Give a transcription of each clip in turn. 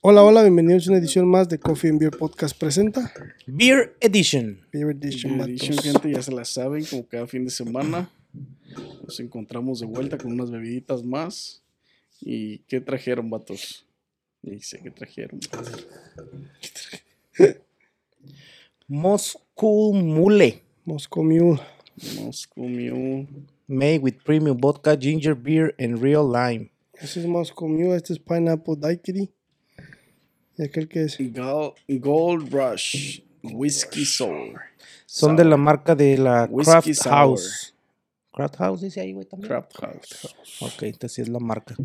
Hola, hola, bienvenidos a una edición más de Coffee and Beer Podcast presenta. Beer Edition. Beer Edition, Beer. Edition, gente, ya se la saben, como cada fin de semana. Nos encontramos de vuelta con unas bebiditas más. ¿Y qué trajeron, vatos? Sé qué trajeron. Moscow Mule. Moscow Mule. Moscow Mule. Made with premium vodka, ginger beer, and real lime. Este es Moscow Mule, este es Pineapple Daiquiri. Y aquel que es Gold Rush. Whiskey Sour. Son de la marca de la Whiskey Craft Sour. House. Craft House dice ahí, güey, también. Craft House. Ok, entonces sí es la marca.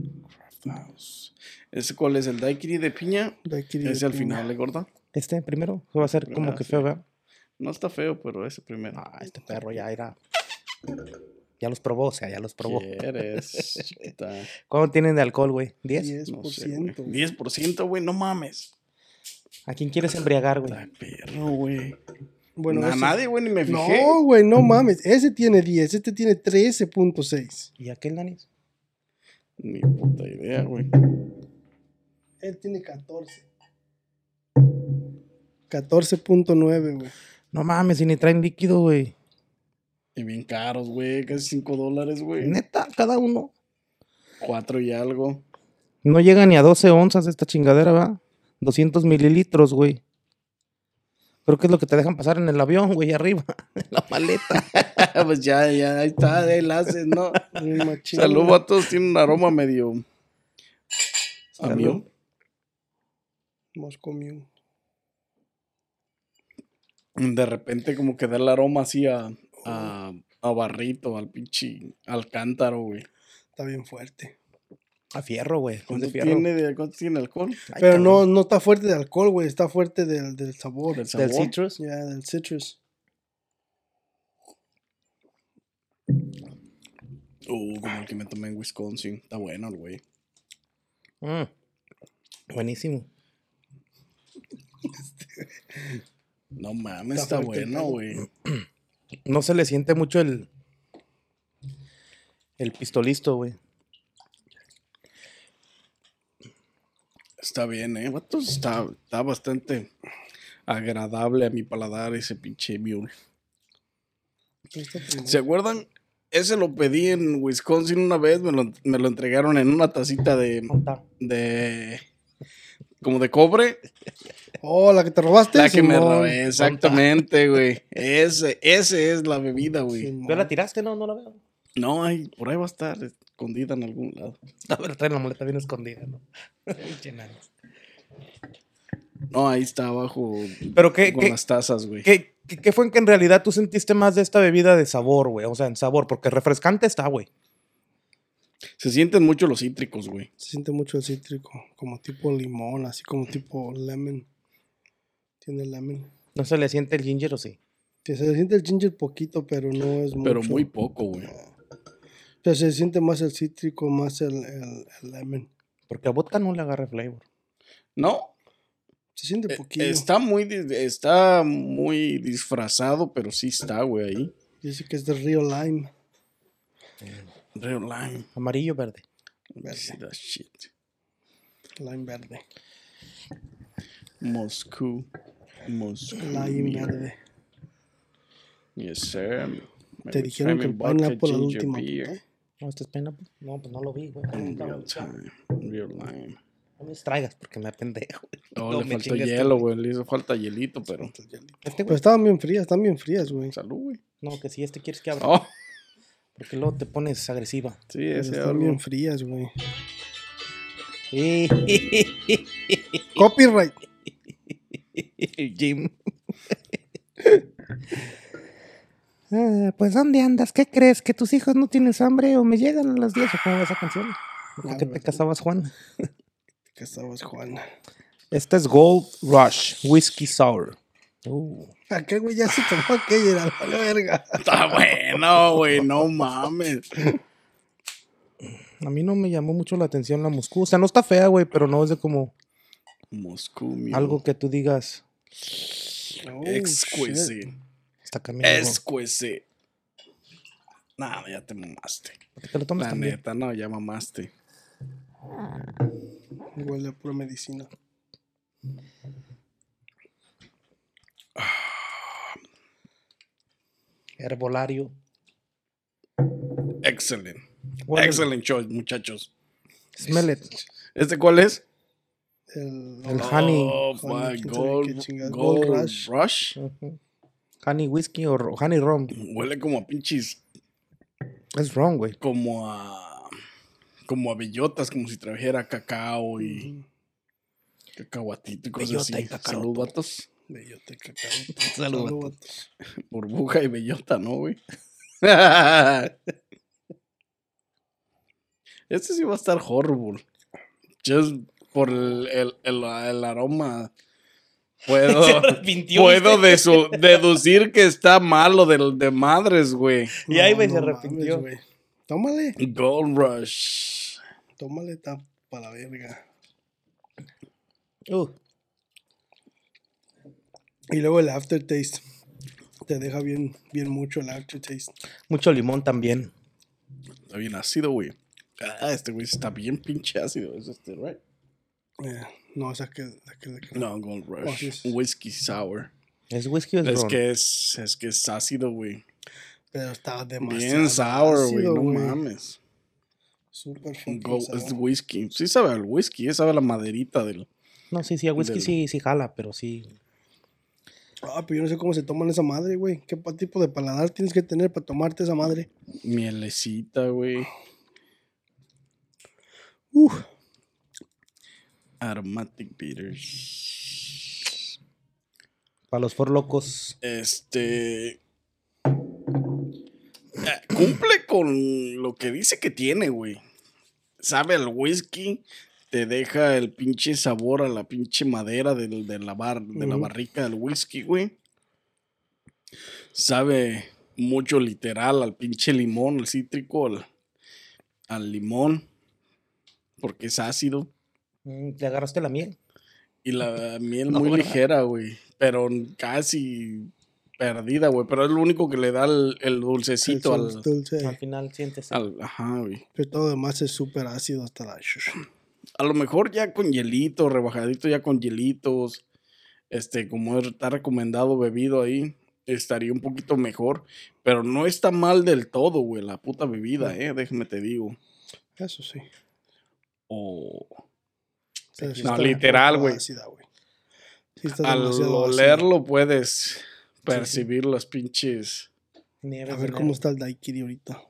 House. ¿Ese cuál es? ¿El daiquiri de piña? Daiquiri. Ese de al piña. final, ¿le gorda? Este primero va a ser como Ah, que sí. feo, ¿verdad? No está feo, pero ese primero. Ah, este perro ya era. Ya los probó, o sea, ya los probó. ¿Quieres, chiquita? ¿Cuánto tienen de alcohol, güey? ¿10? 10%. No sé, güey. güey. 10%, güey, no mames. ¿A quién quieres embriagar, güey? Perro, güey. Bueno, a ese- nadie, güey, ni me fijé. No, güey, no mames. Ese tiene 10, este tiene 13.6. ¿Y aquel, Danis? Ni puta idea, güey. Él tiene 14. 14.9, güey. No mames, si ni traen líquido, güey. Y bien caros, güey. Casi 5 dólares, güey. Neta, cada uno. 4 y algo. No llega ni a 12 onzas esta chingadera, ¿va? 200 mililitros, güey. Creo que es lo que te dejan pasar en el avión, güey, arriba, en la maleta. pues ya, ya, ahí está, ahí la haces, ¿no? Salud, vatos. Tiene un aroma medio. Moscow Mule. De repente, como que da el aroma así a. a, a barrito, al pinche. al cántaro, güey. Está bien fuerte. A fierro, güey. ¿Cuánto fierro. tiene, de, ¿Cuánto tiene alcohol? Ay, Pero no, cabrón. no está fuerte de alcohol, güey. Está fuerte del, del sabor. Del Del sabor. citrus. Ya, del citrus. Uh, como el que me tomé en Wisconsin. Está bueno el güey. Mm, Buenísimo. No mames, Está está, fuerte el bueno, güey. No se le siente mucho el. El pistolisto, güey. Está bien, eh. Está, está bastante agradable a mi paladar ese pinche mule. ¿Se acuerdan? Ese lo pedí en Wisconsin una vez, me lo, me lo entregaron en una tacita de, de como de cobre. Oh, la que te robaste. La que me robé, exactamente, güey. Ese, ese es la bebida, güey. ¿Tú la tiraste? No, no la veo. No, hay, por ahí va a estar escondida en algún lado. A ver, trae la maleta bien escondida, ¿no? No, ahí está abajo Pero qué, con qué, las tazas, güey. qué, qué- qué fue en que en realidad tú sentiste más de esta bebida de sabor, güey? O sea, en sabor, porque refrescante está, güey. Se sienten mucho los cítricos, güey. Se siente mucho el cítrico. Como tipo limón, así como tipo lemon. Tiene lemon. No se le siente el ginger o sí. Que se siente el ginger poquito, pero no es mucho. Pero muy poco, güey. O sea, se siente más el cítrico, más el, el, el lemon. Porque a vodka no le agarra flavor. No, Se siente eh, poquito. está muy, está muy disfrazado, pero sí está, güey, ahí. Dice que es de Real Lime. Real lime. Amarillo verde. Verde. That shit. Lime verde. Moscú. Moscú. Lime verde. Yes, sir. Te dijeron que el pineapple la última. ¿No, este es pineapple? No, pues no lo vi, güey. In real time. Real lime. No me distraigas porque me apendejo. güey. Oh, No, le me faltó hielo, güey. Le hizo falta hielito, pero. Este, Pero estaban bien frías, están bien frías, güey. Salud, güey. No, que si este quieres que abra. Oh, Porque luego te pones agresiva. sí, ese Están algo. bien frías, güey. Jim. Copyright. Ah, pues, ¿dónde andas? ¿Qué crees? ¿Que tus hijos no tienes hambre o me llegan a las 10 o cómo va esa canción? ¿Con Ah, qué te casabas, Juan? Que estabas, Juan. Este es Gold Rush Whiskey Sour. Uh, Aquel güey ya se tomó aquella, era la verga. Está bueno, güey. No mames. a mí no me llamó mucho la atención la Moscú. O sea, no está fea, güey, pero no es de como Moscú, mío. algo que tú digas. Oh, Exquisite. Está caminando. Exquisite. Nada, ya te mamaste. Te lo tomas La también. neta, no, ya mamaste. shit. Huele a pura medicina. Herbolario. Excellent. Is- Excellent choice, muchachos. Smell it. ¿Este cuál es? El, El honey. Oh, my Gold. Gold Gold Rush. Honey whiskey o honey rum. Huele como a pinches, Es wrong, güey. como a, como a bellotas, como si trajera cacao y cacahuatito y cosas Bellota así. y cacao. Salud, vatos. Bellote, cacao. Salud, Salud, vatos. vatos. Burbuja y bellota, ¿no, güey? este sí va a estar horrible. Just por el, el, el- el aroma. Puedo, puedo deducir que está malo del de madres, güey. Y ahí, güey, se mames, arrepintió. güey. Tómale, Gold Rush. tómale, está para la verga. Uh, Y luego el aftertaste. Te deja bien, bien mucho el aftertaste. mucho limón también. Está bien ácido, güey. Ah, este güey está bien pinche ácido. Es este, right? Eh, no, la que, la que- No, Gold Rush. Oh, sí es- Whisky sour. ¿Es whisky o es, Es ron? que es, es que es ácido, güey. Pero estaba demasiado. Bien sour, güey. No güey. mames. Sour. es whisky. Sí sabe al whisky, eh, sabe a la maderita del. No, sí, sí, a whisky Del- sí, sí jala, pero sí. Ah, pero yo no sé cómo se toman esa madre, güey. ¿Qué tipo de paladar tienes que tener para tomarte esa madre? Mielecita, güey. Uf. Aromatic bitters. Para los for locos. Este. eh, Cumple con lo que dice que tiene, güey. Sabe al whisky. Te deja el pinche sabor a la pinche madera del- de, la bar, de la barrica del whisky, güey. Sabe mucho literal al pinche limón, al cítrico, al, al limón. Porque es ácido. Mm, ¿Te agarraste la miel? Y la miel No, muy ¿verdad? ligera, güey. Pero casi perdida, güey. Pero es lo único que le da el, el dulcecito El al, dulce. Al final sientes. al- Ajá, güey. Pero todo lo demás es súper ácido hasta la... A lo mejor ya con hielito, rebajadito ya con hielitos. Este, como está recomendado bebido ahí, estaría un poquito mejor. Pero no está mal del todo, güey, la puta bebida, eh. Déjame te digo. Eso sí. O sí No, está literal, güey. Sí está al olerlo puedes percibir las pinches. nieves A ver cómo está el daiquiri ahorita.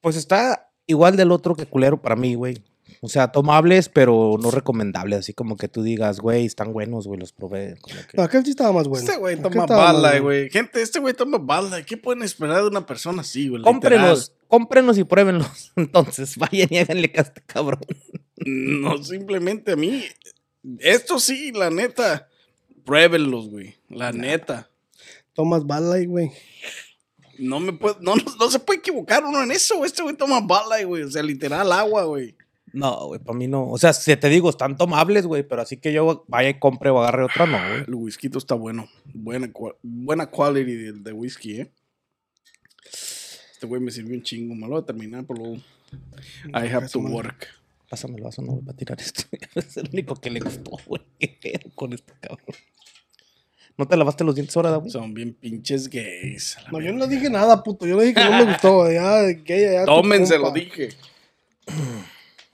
Pues está igual del otro que culero para mí, güey. O sea, tomables, pero no recomendables. Así como que tú digas, güey, están buenos, güey, los probé. Como que... No, aquel sí estaba más bueno. este güey toma bala, güey. Gente, este güey toma bala. ¿Qué pueden esperar de una persona así, güey? Cómprenlos, cómprenlos y pruébenlos. Entonces, vayan y háganle caso este cabrón. No, simplemente a mí. Esto sí, la neta. Pruébenlos, güey. La neta. Tomas bala güey. No me puede, no, no, no se puede equivocar uno en eso. Este güey toma bala, güey. O sea, literal agua, güey. No, güey, para mí no. O sea, si te digo, están tomables, güey, pero así que yo vaya y compre o agarre otra, no, güey. El whisky está bueno. Buena, buena quality de, de whisky, eh. Este güey me sirvió un chingo. Me lo voy a terminar, por luego. I have to work. Pásame el vaso, no voy a tirar esto. es el único que le gustó, güey. ¿Qué pedo con este cabrón? ¿No te lavaste los dientes ahora, güey? Son bien pinches gays. No, yo no dije nada, puto. Yo no dije que no me gustó. Ya, que ya, compa. dije.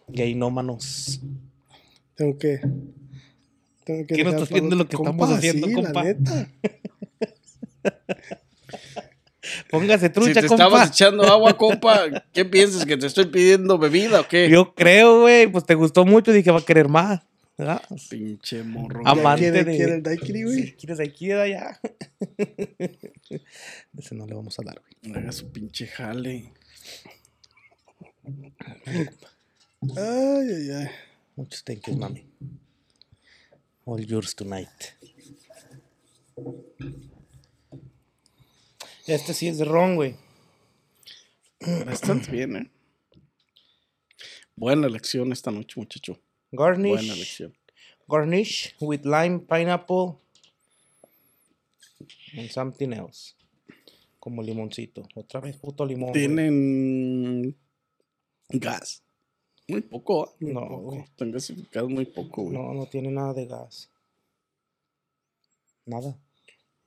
Gay no manos. Tengo que. Tengo que ¿Qué no estás viendo lo que estamos haciendo, sí, compa? La neta. Póngase Si trucha, te compa. estabas echando agua, compa, ¿qué piensas? ¿Que te estoy pidiendo bebida o qué? Yo creo, güey, pues te gustó mucho, dije va a querer más. ¿verdad? Pinche morro. Ama- Amante ¿Quiere, de- quiere el daiquiri, güey? Si quieres aquí, da ya. Ese no le vamos a dar, güey. Haga su pinche jale. Ay, ay, ay. Muchos thank yous, mami. All yours tonight. Este sí es de ron, güey. Bastante bien, ¿eh? Buena elección esta noche, muchacho. Garnish. Buena elección. Garnish with lime, pineapple. And something else. Como limoncito. Otra vez, puto limón. güey. Tienen gas. Muy poco, ¿ah? Muy No, poco. Están gasificados muy poco, güey. No, no tiene nada de gas. Nada.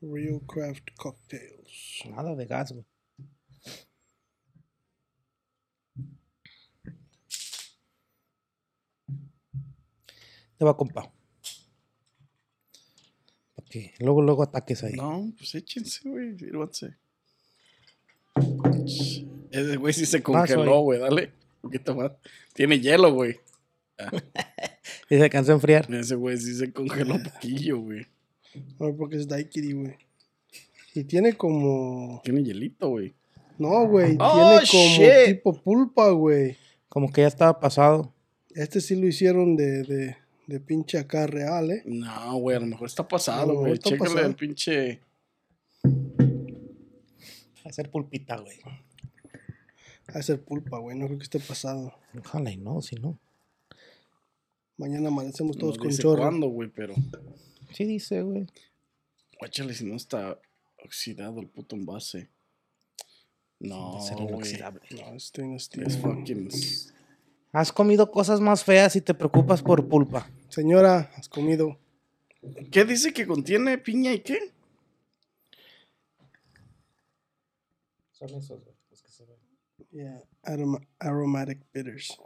Real Craft Cocktails. Nada de gas, güey. Te va, compa. Pa' que luego, luego ataques ahí. No, pues échense, güey. Sírvanse. Ese güey sí se congeló, güey. Dale. Un poquito más. Tiene hielo, güey. Y se cansó de enfriar. Ese güey sí se congeló un poquillo, güey. A ver, porque es daiquiri, güey. Y tiene como... Tiene hielito, güey. No, güey. Oh, tiene como shit. tipo pulpa, güey. Como que ya estaba pasado. Este sí lo hicieron de, de, de pinche acá real, ¿eh? No, güey, a lo mejor está pasado, A güey. Chécale pasado. el pinche. Hacer pulpita, güey. A ser pulpa, güey. No creo que esté pasado. Ojalá y no, si no. Mañana amanecemos No todos con dice chorro. cuándo, güey, pero. Sí dice, güey. Guáchale si no está oxidado el puto envase. No, ser inoxidable. No, este no es Es fucking. Has comido cosas más feas y te preocupas por pulpa. Señora, has comido. ¿Qué dice que contiene piña y qué? Son esos, güey, Yeah, aroma- aromatic bitters.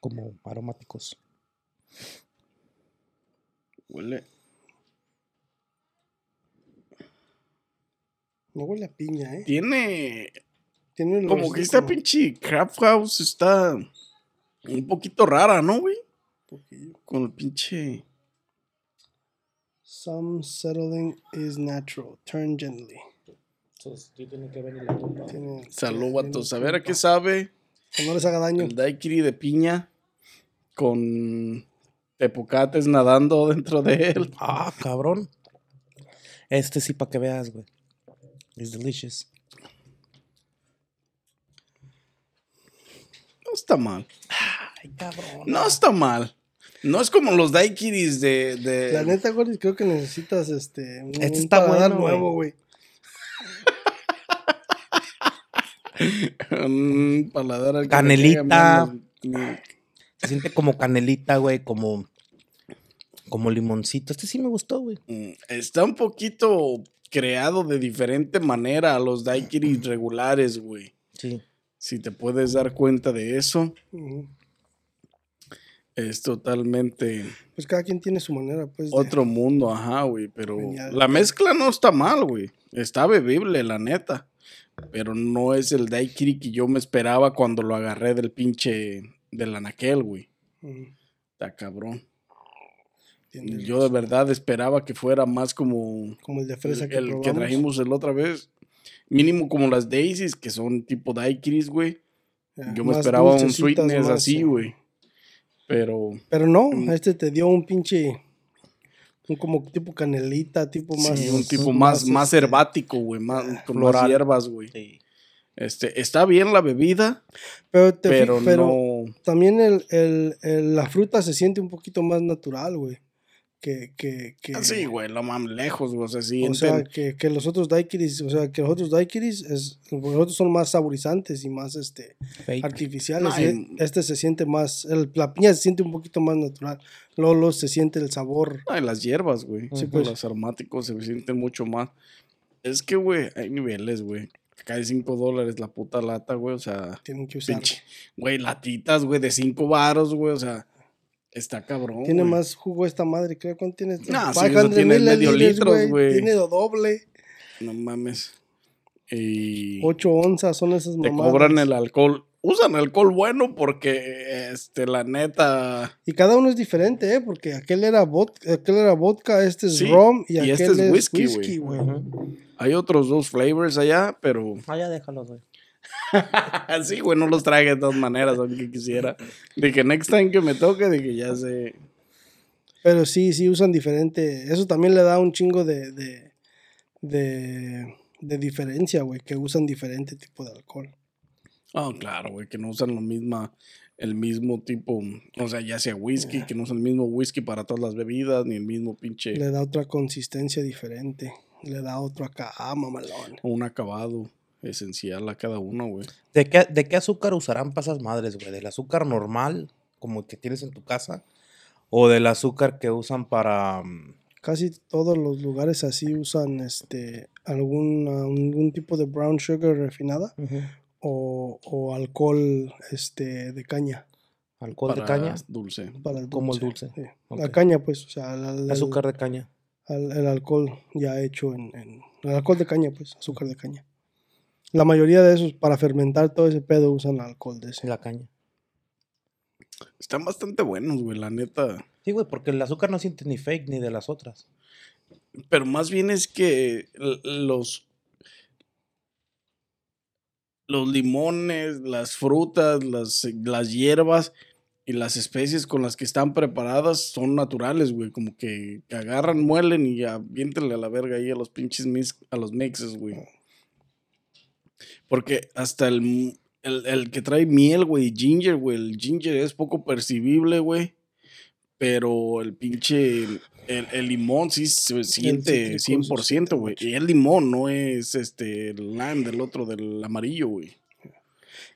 Como aromáticos. Huele. No huele a piña, ¿eh? Tiene. Tiene un Como que esta como pinche Craft House está. Un poquito rara, ¿no, güey? poquillo. Con el pinche. Some settling is natural. Turn gently. Tiene que venir la pulpa. Tiene, Salud, tiene vatos. A ver a qué sabe. Que no les haga daño. El daiquiri de piña. Con tepocates nadando dentro de él. Ah, cabrón. Este sí, para que veas, güey. Es delicious. No está mal. Ay, cabrón. No está mal. No es como los daiquiris de. de- La neta, güey, creo que necesitas este. Un, Este un está bueno, güey. nuevo, güey. Un paladar al Canelita. Se siente como canelita, güey, como, como limoncito. Este sí me gustó, güey. Mm, Está un poquito creado de diferente manera a los daiquiris regulares, güey. Sí. Si te puedes dar cuenta de eso, es totalmente Pues cada quien tiene su manera, pues. de- otro mundo, ajá, güey. Pero Venía- la mezcla no está mal, güey. Está bebible, la neta. Pero no es el daiquiri que yo me esperaba cuando lo agarré del pinche del anaquel, güey. Ujú. Está cabrón. Tienes Yo de verdad esperaba que fuera más como Como el de fresa que el que probamos. trajimos el otra vez. Mínimo como las daisies, que son tipo daiquiris, güey. Yo me esperaba un sweetness más, así, eh. güey. Pero Pero no, Mm. este te dio un pinche. Un como tipo canelita, tipo más. sí, un tipo más, más este, herbático, güey. Más, con más hierbas, güey. Sí. Este, está bien la bebida, Pero, te pero no. también el, el- el- la fruta se siente un poquito más natural, güey. Que, que, que, Sí, güey, lo más lejos, güey. O sea, sí, O sea, que, que los otros daiquiris, o sea, que los otros daiquiris, es, los otros son más saborizantes y más este, Fake. artificiales. No, y y- este se siente más, el, la piña se siente un poquito más natural. Lolo se siente el sabor. Ay, las hierbas, güey. Sí, Sí, pues. Los aromáticos se sienten mucho más. Es que, güey, hay niveles, güey. Acá de 5 dólares la puta lata, güey. O sea, Tienen que usar. pinche. Güey, latitas, güey, de 5 varos, güey. O sea, está cabrón. Tiene güey. más jugo esta madre, creo. ¿Cuánto tiene? Nah, sí, 500 eso tiene medio mililitros, litros, güey. Tiene lo doble. No mames. Y 8 onzas son esas te mamadas. cobran el alcohol. Usan alcohol bueno porque, este, la neta. Y cada uno es diferente, ¿eh? Porque aquel era vodka, aquel era vodka este es Sí, rom y, y aquel este es es whisky, güey. Hay otros dos flavors allá, pero. Ah, ya déjalos, güey. Así, güey, no los traje de todas maneras, aunque quisiera. Dije, next time que me toque, dije, ya sé. Pero sí, sí usan diferente. Eso también le da un chingo de, de, de, de diferencia, güey, que usan diferente tipo de alcohol. Ah, claro, güey, que no usan lo misma, el mismo tipo, o sea, ya sea whisky, que no usan el mismo whisky para todas las bebidas, ni el mismo pinche, Le da otra consistencia diferente. Le da otro acá, ah, mamalón. un acabado. Esencial a cada uno, güey. ¿De qué, ¿De qué azúcar usarán para esas madres, güey? ¿Del azúcar normal, como el que tienes en tu casa? ¿O del azúcar que usan para... mm, Casi todos los lugares así usan este algún, algún tipo de brown sugar refinada o, o alcohol este de caña alcohol de caña? Dulce. para el dulce. Como el dulce. sí. La caña, pues, o sea, el, el- Azúcar de caña. el- el alcohol ya hecho en, en- El alcohol de caña, pues, azúcar de caña. La mayoría de esos, para fermentar todo ese pedo, usan alcohol de ese. La caña. Están bastante buenos, güey, la neta. Sí, güey, porque el azúcar no siente ni fake ni de las otras. Pero más bien es que los. Los limones, las frutas, las, las hierbas y las especies con las que están preparadas son naturales, güey. Como que, que agarran, muelen y aviéntenle a la verga ahí a los pinches mix, a los mixes, güey. Porque hasta el, el, el que trae miel, güey, ginger, güey. El ginger es poco percibible, güey. Pero el pinche. El, el limón sí se siente cítrico se siente 100%, güey. Y el limón no es este el lime del otro, del amarillo, güey.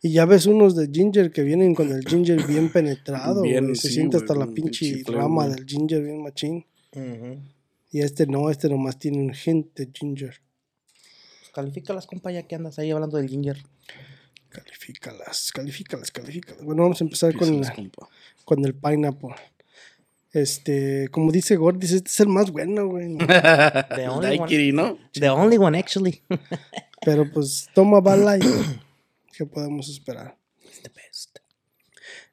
Y ya ves unos de ginger que vienen con el ginger bien penetrado, Bien. Se sí, siente hasta la pinche rama del ginger bien machín. Y este no, este nomás tiene un hint de ginger. Califícalas, compa, ya que andas ahí hablando del ginger. Califícalas, califícalas, califícalas. Bueno, vamos a empezar con, la- el pineapple. Este, como dice Gordis, este es el más bueno, güey. The only, one, ¿no? the only one, actually. Pero pues toma bala y ¿qué podemos esperar? It's the best.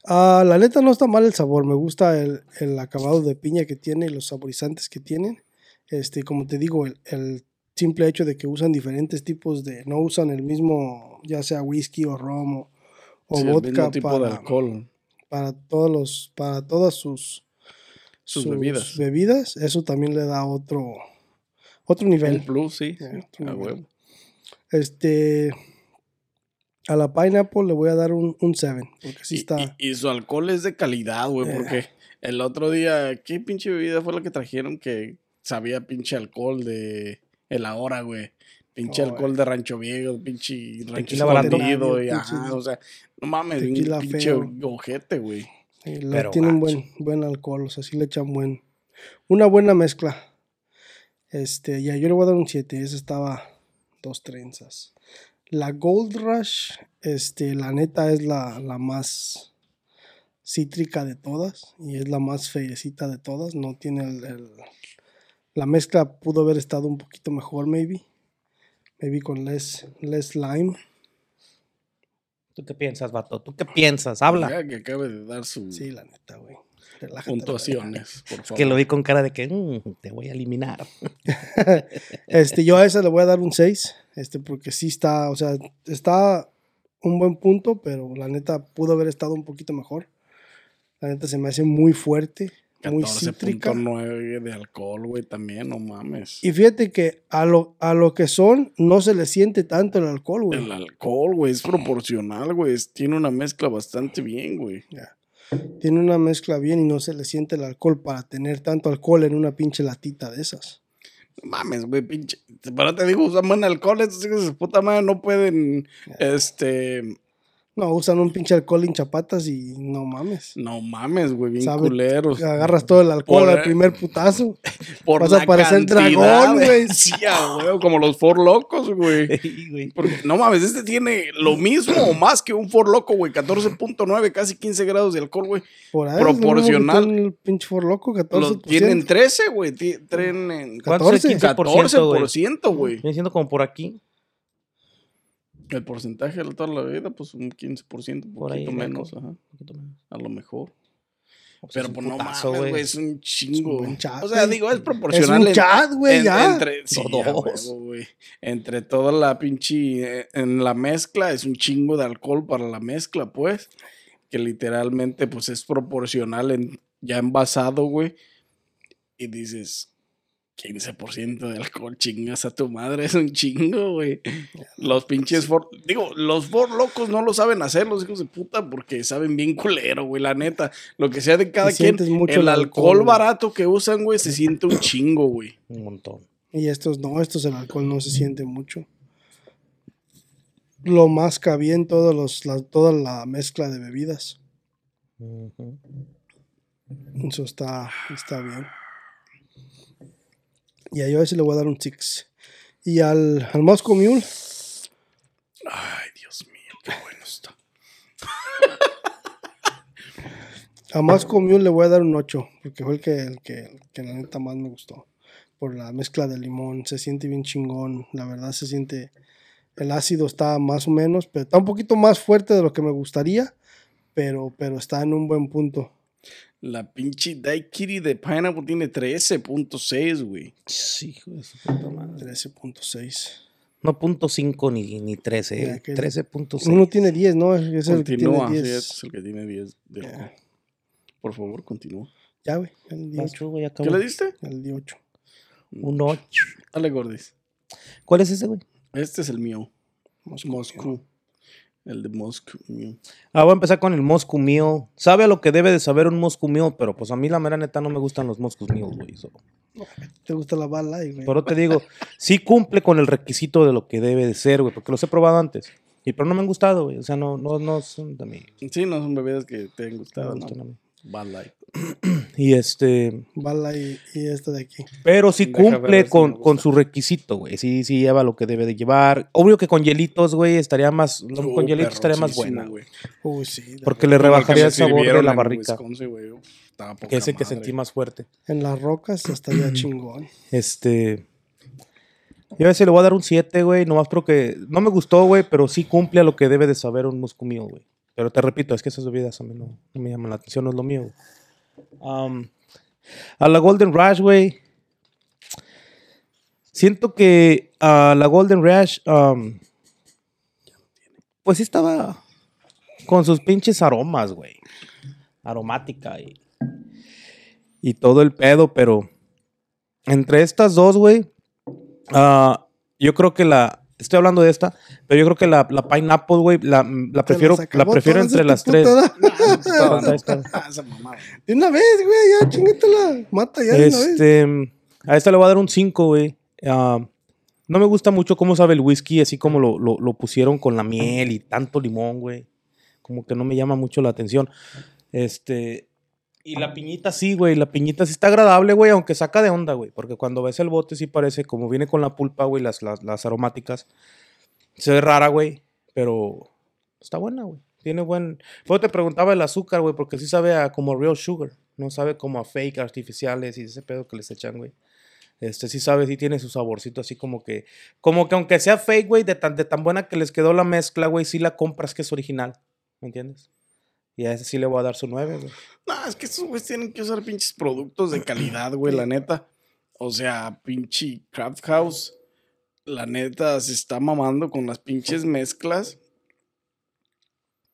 Ah, la neta no está mal el sabor, me gusta el, el acabado de piña que tiene y los saborizantes que tienen. Este, como te digo, el, el simple hecho de que usan diferentes tipos de, no usan el mismo, ya sea whisky o rom o, o Sí, el vodka mismo tipo de para, alcohol. para todos los, para todas sus, Sus bebidas. bebidas, eso también le da otro, otro nivel. Un plus, sí. Ya, sí, a huevo. Este, a la pineapple le voy a dar un 7, porque sí Y- está. Y, y su alcohol es de calidad, güey, Eh. porque el otro día, ¿qué pinche bebida fue la que trajeron que sabía pinche alcohol de el ahora, güey? Pinche Oh, alcohol de Rancho Viejo, pinche rancho escondido, y Pinche ajá, o sea, no mames, un pinche feo. ojete, güey. Sí, Pero tienen buen, buen alcohol, o sea, sí le echan buen. Una buena mezcla. Este, ya, yo le voy a dar un 7. Esa estaba dos trenzas. La Gold Rush, este, la neta es la, la más cítrica de todas y es la más feyecita de todas. No tiene el, el- La mezcla pudo haber estado un poquito mejor, maybe. Maybe con less, less lime. ¿Tú qué piensas, vato? ¿Tú qué piensas? Habla. Ya que acabe de dar sus Sí, la neta, güey. Relájate, la verga. puntuaciones, por favor. Que lo vi con cara de que "Mm, te voy a eliminar. Este, yo a esa le voy a dar un 6, este, porque sí está, o sea, está un buen punto, pero la neta pudo haber estado un poquito mejor. La neta se me hace muy fuerte, muy cítrica. 14.9 de alcohol, güey, también, no mames. Y fíjate que a lo, a lo que son, no se le siente tanto el alcohol, güey. El alcohol, güey, es proporcional, güey. Tiene una mezcla bastante bien, güey. Tiene una mezcla bien y no se le siente el alcohol para tener tanto alcohol en una pinche latita de esas. No mames, güey, pinche. Pero te digo, usan buen alcohol, estos hijos de puta madre no pueden, este, No, usan un pinche alcohol en chapatas y no mames. no mames, güey, bien Sabe- culeros. Agarras todo el alcohol Por- al primer putazo. Por vas a la parecer cantidad, dragón, güey. Sí, a güey, como los For Locos, güey. Porque, no mames, este tiene lo mismo o más que un For Loco, güey. 14.9, casi 15 grados de alcohol, güey. Por ahí. Proporcional. que El pinche For Loco, 14%. Los tienen 13, güey. ti- Tienen ¿Cuánto es el 14? 15%, güey? 14%, güey. Viene siendo como por aquí. El porcentaje de toda la vida, pues un 15%, un Por ahí, poquito menos, ajá. Un poquito menos. A lo mejor. Pues Pero es un pues no mames, güey, es un chingo. buen chat, o sea, digo, es Es proporcional. un en- chat, güey, en- ya. Entre, sí, Por ya. Entre toda la pinche. eh, En la mezcla es un chingo de alcohol para la mezcla, pues. Que literalmente, pues es proporcional en, ya envasado, güey. Y dices. 15% de alcohol, chingas a tu madre, es un chingo, güey. Los pinches for, digo, los for locos no lo saben hacer, los hijos de puta, porque saben bien culero, güey, la neta. Lo que sea de cada quien, mucho el alcohol barato que usan, güey, se siente un chingo, güey. Un montón. Y estos no, estos el alcohol no se siente mucho. lo masca bien todos los, la- toda la mezcla de bebidas. Eso está, está bien. Y a ese le voy a dar un 6. Y al, al Moscow Mule, Ay, Dios mío, qué bueno está. a Moscow Mule le voy a dar un 8. Porque fue el que, el que, el que la neta más me gustó. Por la mezcla de limón. Se siente bien chingón. La verdad se siente. El ácido está más o menos. Pero está un poquito más fuerte de lo que me gustaría. Pero, pero está en un buen punto. La pinche Daiquiri de Pineapple tiene 13.6, güey. Sí, hijo de su puta madre. 13.6. No punto cinco ni, ni 13, Ya, eh. que- 13.6. Uno tiene 10, ¿no? Es el que Continúa, tiene sí, 10. este es el que tiene 10. del- Ya. Por favor, continúa. Ya, güey. Ya le di Vas 8. tú, güey, ¿Qué le diste? Ya le di 8. Un 8. Dale, Gordis. ¿Cuál es ese, güey? Este es el mío. Moscow. Moscú. El de Moscú. mío. Ah, voy a empezar con el Moscow Meal. Sabe a lo que debe de saber un Moscow Meal, pero pues a mí la mera neta no me gustan los Moscow Meals, güey. so. ¿Te gusta la bala, güey? Pero te digo, sí cumple con el requisito de lo que debe de ser, güey, porque los he probado antes. Y pero no me han gustado, güey. O sea, no, no, no son de mí. Sí, no son bebidas que te han No gustado, me ¿no? Bad Light. Y este, Bala y, y esta de aquí. pero sí ver cumple si con, con su requisito, güey. Sí, sí lleva lo que debe de llevar. Obvio que con hielitos, güey, estaría más, Uh, con hielitos estaría más buena, güey. Uy, sí. de Porque le rebajaría el sabor de la barrica, poca que es el que madre. sentí más fuerte. En las rocas estaría chingón. Este. Yo a ese le voy a dar un 7, güey. Nomás porque no me gustó, güey, pero sí cumple a lo que debe de saber un Mule, güey. Pero te repito, es que esas bebidas a mí no, me llaman la atención, no es lo mío. Am, a la Golden Rush, güey. Siento que a la Golden Rush, am, pues sí estaba con sus pinches aromas, güey. Aromática y, y todo el pedo, pero entre estas dos, güey, ah, yo creo que la. Estoy hablando de esta, pero yo creo que la, la Pineapple, güey, la, prefiero, la prefiero entre las tres. De una vez, güey, ya, chingatela. Mata ya de una vez. Este, a esta le voy a dar un 5, güey. Ah, no me gusta mucho cómo sabe el whisky, así como lo, lo- lo pusieron con la miel y tanto limón, güey. Como que no me llama mucho la atención. Este, y la piñita sí, güey. La piñita sí está agradable, güey, aunque saca de onda, güey. Porque cuando ves el bote sí parece, como viene con la pulpa, güey, las, las, las aromáticas. Se ve rara, güey, pero está buena, güey. Tiene buen... Luego te preguntaba el azúcar, güey, porque sí sabe a como real sugar. No sabe como a fake artificiales y ese pedo que les echan, güey. Este sí sabe, sí tiene su saborcito así como que... Como que aunque sea fake, güey, de tan, de tan buena que les quedó la mezcla, güey, sí la compras que es original. ¿Me entiendes? Y a ese sí le voy a dar su 9, güey. No, es que estos güeyes tienen que usar pinches productos de calidad, güey, la neta. O sea, pinche Craft House, la neta se está mamando con las pinches mezclas.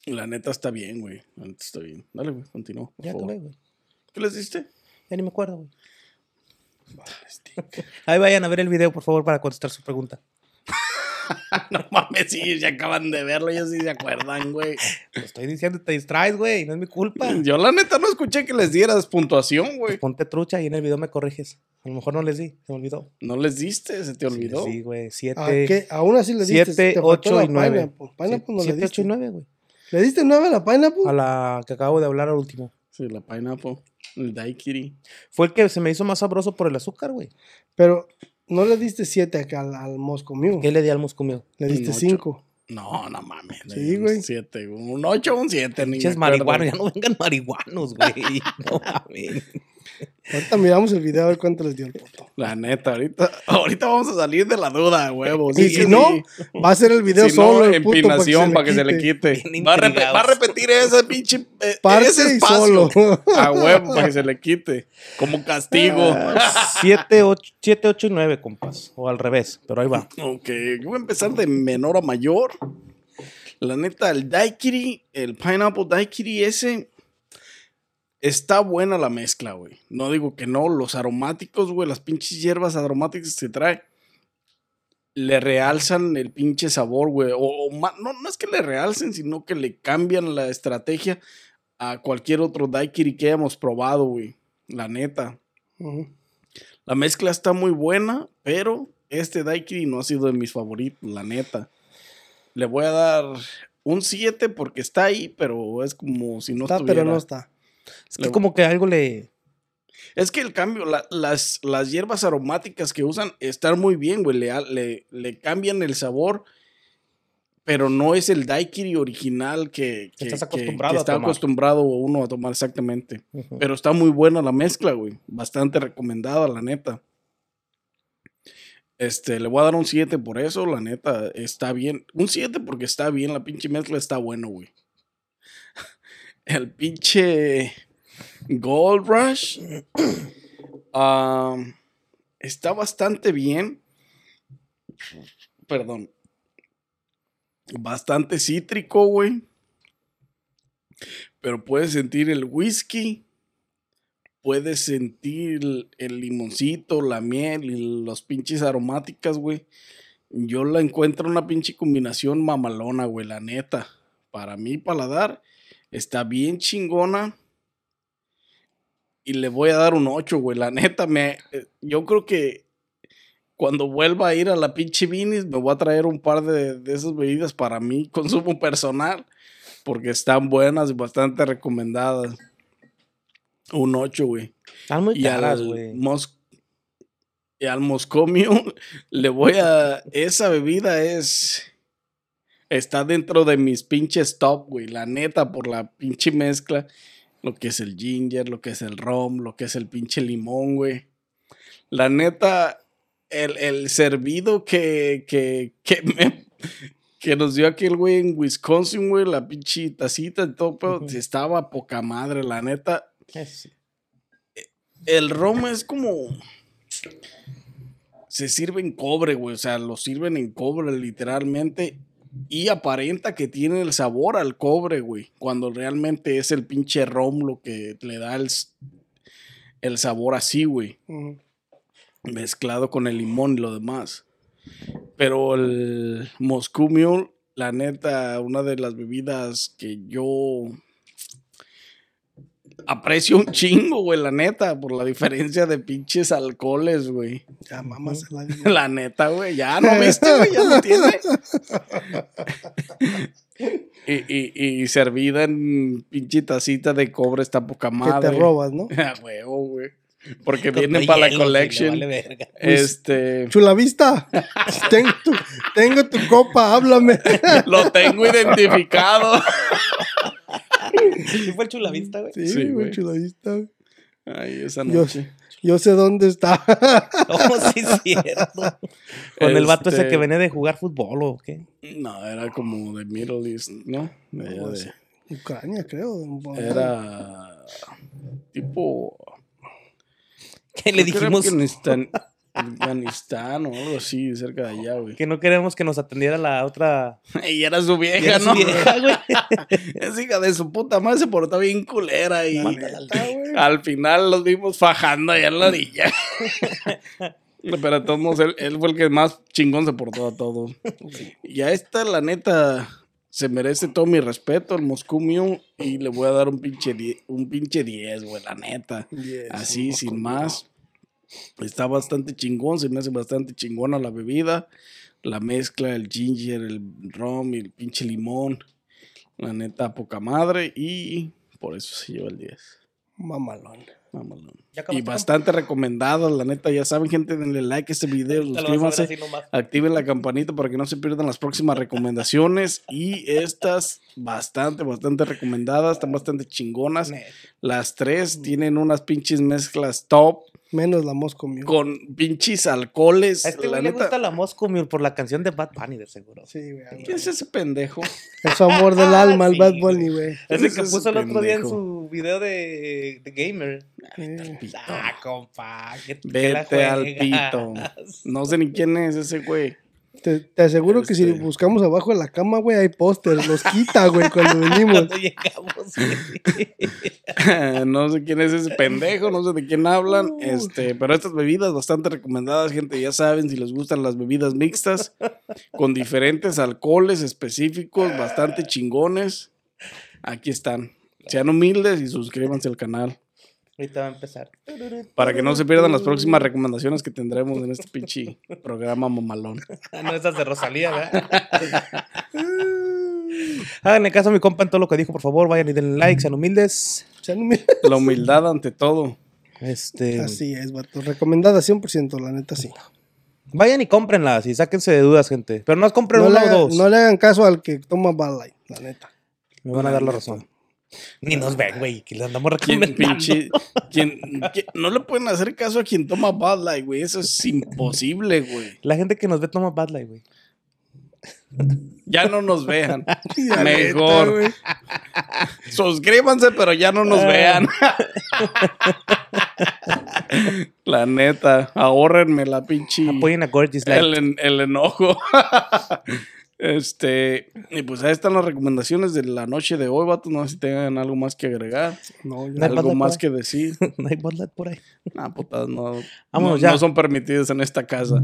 La neta está bien, güey. La neta está bien. Dale, güey, continúa. por Ya favor. acabé, güey. ¿Qué les diste? Ya ni me acuerdo, güey. Ahí vayan a ver el video, por favor, para contestar su pregunta. no mames, sí, ya acaban de verlo, ellos sí se acuerdan, güey. Lo estoy diciendo, te distraes, güey. No es mi culpa. Yo la neta no escuché que les dieras puntuación, güey. Ponte trucha y en el video me corriges. A lo mejor no les di, se me olvidó. No les diste, se te olvidó. Sí, güey. ¿A Siete, qué? Aún así le diste. siete, te ocho y nueve. Pineapple. Pineapple no le Siete, diste. ocho y nueve, güey. ¿Le diste 9 a la Pineapple? A la que acabo de hablar al último. Sí, la pineapple, el daiquiri. Fue el que se me hizo más sabroso por el azúcar, güey. Pero no le diste 7 acá al, al Moscow Mule. ¿Qué le di al moscomido? Le Un diste ocho. 5. No, no mames. le Sí, di un güey. siete, un 8 o un 7. Pinches marihuanos, ya no vengan marihuanos, güey. No mames. Ahorita miramos el video a ver cuánto les dio el puto. La neta, ahorita, ahorita vamos a salir de la duda, huevo. y si no, va a ser el video Si no, solo el puto empinación para que, se le quite. Va a, va repetir ese pinche eh, Parte ese espacio solo. a huevo para que se le quite. Como castigo. Siete, ocho, siete, ocho y nueve, compas. O al revés, pero ahí va. Ok, yo voy a empezar de menor a mayor. La neta, el daiquiri, el pineapple daiquiri ese, está buena la mezcla, güey. No digo que no, los aromáticos, güey, las pinches hierbas aromáticas que trae, le realzan el pinche sabor, güey. O, no, no es que le realcen, sino que le cambian la estrategia a cualquier otro daiquiri que hayamos probado, güey. La neta. La mezcla está muy buena, pero este daiquiri no ha sido de mis favoritos, la neta. le voy a dar un 7 porque está ahí, pero es como si no está, estuviera. pero no está. Es que como que algo le. Es que el cambio, la- las, las hierbas aromáticas que usan están muy bien, güey. Le, le, le cambian el sabor, pero no es el daiquiri original que, que, estás acostumbrado que está tomar. acostumbrado uno a tomar exactamente. Pero está muy buena la mezcla, güey. Bastante recomendada, la neta. Este, le voy a dar un 7 por eso, la neta, está bien. Un 7 porque está bien, la pinche mezcla está bueno, güey. El pinche Gold Rush está bastante bien. Perdón. Bastante cítrico, güey. Pero puedes sentir el whisky. Puedes sentir el, el limoncito, la miel y los pinches aromáticas, güey. Yo la encuentro una pinche combinación mamalona, güey, la neta. Para mi paladar está bien chingona. Y le voy a dar un 8, güey. La neta, me, eh, yo creo que cuando vuelva a ir a la pinche Vinis, me voy a traer un par de, de esas bebidas para mi consumo personal. Porque están buenas y bastante recomendadas. Un 8, güey. Están muy caras, güey. Y al Moscomio le voy a... Esa bebida es... Está dentro de mis pinches top, güey. La neta, por la pinche mezcla. Lo que es el ginger, lo que es el rom, lo que es el pinche limón, güey. La neta, el, el servido que, que, que, me- que nos dio aquel güey en Wisconsin, güey, la pinche tacita y todo, pero estaba poca madre, la neta Es- el rom es como. Se sirve en cobre, güey. O sea, lo sirven en cobre, literalmente. Y aparenta que tiene el sabor al cobre, güey. Cuando realmente es el pinche rom lo que le da el, el sabor así, güey. Mezclado con el limón y lo demás. Pero el Moscow Mule, la neta, una de las bebidas que yo aprecio un chingo, güey, la neta, por la diferencia de pinches alcoholes, güey. Ya, mamás. la La neta, güey, ya no viste, güey, ya no tiene. y, y, y servida en pinche tacita de cobre está poca que madre. te robas, ¿no? A huevo, güey. Porque Con vienen para la collection. vale. Este. Chula vista. tengo, tu, tengo tu copa, háblame. Lo tengo identificado. ¿Sí fue el chulavista, güey? Sí, Sí, güey, güey. chula vista. güey. Ay, esa noche. yo sé dónde está. Oh, sí, es cierto. Con el vato ese Este- que venía de jugar fútbol o qué. No, era como de Middle East, ¿no? De No. Ucrania, creo. Era tipo. Que le creo que era dijimos Afganistán, o algo así, cerca de allá, güey. que no queremos que nos atendiera la otra. Y era su vieja, Era su ¿no? vieja, güey. Es hija de su puta madre, se portó bien culera y al final los vimos fajando allá en la orilla. Pero de todos modos, él, él fue el que más chingón se portó a todos. Y a esta, la neta, se merece todo mi respeto, el Moscú y le voy a dar un pinche 10, un pinche 10, güey, la neta. Yes, Así, sin más. Está bastante chingón, se me hace bastante chingona la bebida. La mezcla, el ginger, el rom y el pinche limón. La neta, poca madre. Y por eso se lleva el 10. Mamalón. Mamalón. ¿Ya Y bastante recomendada, la neta. Ya saben, gente, denle like a este video, suscríbanse. Activen la campanita para que no se pierdan las próximas recomendaciones. Y estas, bastante, bastante recomendadas. Están bastante chingonas. Las tres tienen unas pinches mezclas top. Menos la Moscow Mule. Con pinches alcoholes. A este la güey le neta. gusta la Moscow Mule por la canción de Bad Bunny, de seguro. Sí, güey. güey. ¿Quién es ese pendejo? Es su amor del Ah, alma, el sí, Bad. Bunny, güey. Ese ¿Quién que es puso el otro día en su video de, de Gamer. Sí. Ah, compa. que- Vete al pito. No sé ni quién es ese güey. Te, te aseguro que si Este. buscamos abajo de la cama, güey, hay pósters. Los quita, güey, cuando venimos. Cuando llegamos, güey. no sé quién es ese pendejo, no sé de quién hablan. Uh. Este, pero estas bebidas bastante recomendadas, gente. Ya saben si les gustan las bebidas mixtas con diferentes alcoholes específicos, bastante chingones. Aquí están. Sean humildes y suscríbanse al canal Ahorita va a empezar. para que no se pierdan las próximas recomendaciones que tendremos en este pinche programa mamalón. Ah, no, esas de Rosalía, ¿verdad? Háganle caso a mi compa en todo lo que dijo, por favor. Vayan y denle like, sean humildes. Sean humildes. La humildad ante todo. Este, Así es, vato. Recomendada 100%, la neta sí. Vayan y cómprenlas y sáquense de dudas, gente. Pero no compren No le, uno o dos. no le hagan caso al que toma Bad Light, la neta. Me van a dar la razón. Ni nos ven, güey, que les andamos ¿Quién, recomendando. pinche, quién- quién- no le pueden hacer caso a quien toma Bad Light, güey. Eso es imposible, güey. La gente que nos ve toma Bad Light, güey. Ya no nos vean. Mejor. neta. Suscríbanse, pero ya no nos Ah. vean. la neta, ahórrenme la pinche. Apoyen a Gorgeous Light. El, el enojo. Este. Y pues ahí están las recomendaciones de la noche de hoy, vato. No sé si tengan algo más que agregar. No, No Algo más que decir. no hay Light por ahí. Nah, putas, no, Vámonos no, ya. no son permitidas en esta casa.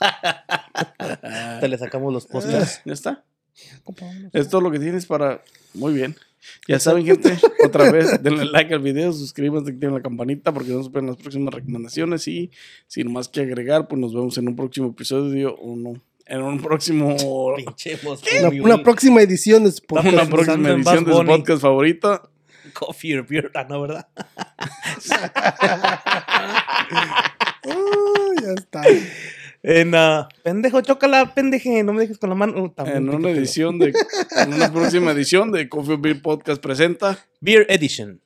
Te le sacamos los posters. ¿Ya está? Es todo lo que tienes para. Muy bien. Ya saben, gente, otra vez denle like al video, suscríbanse, activen la campanita porque no se pierdan las próximas recomendaciones. Y sin más que agregar, pues nos vemos en un próximo episodio o no. En un próximo. Una, una próxima edición de Spot. Una pensando próxima edición de su podcast favorito. Coffee or beer. Ah, no, ¿verdad? Ah, ya está. En, ah, pendejo, chócala, pendeje. No me dejes con la mano. Uh, En una edición de. En una próxima edición de Coffee or Beer Podcast presenta. Beer Edition.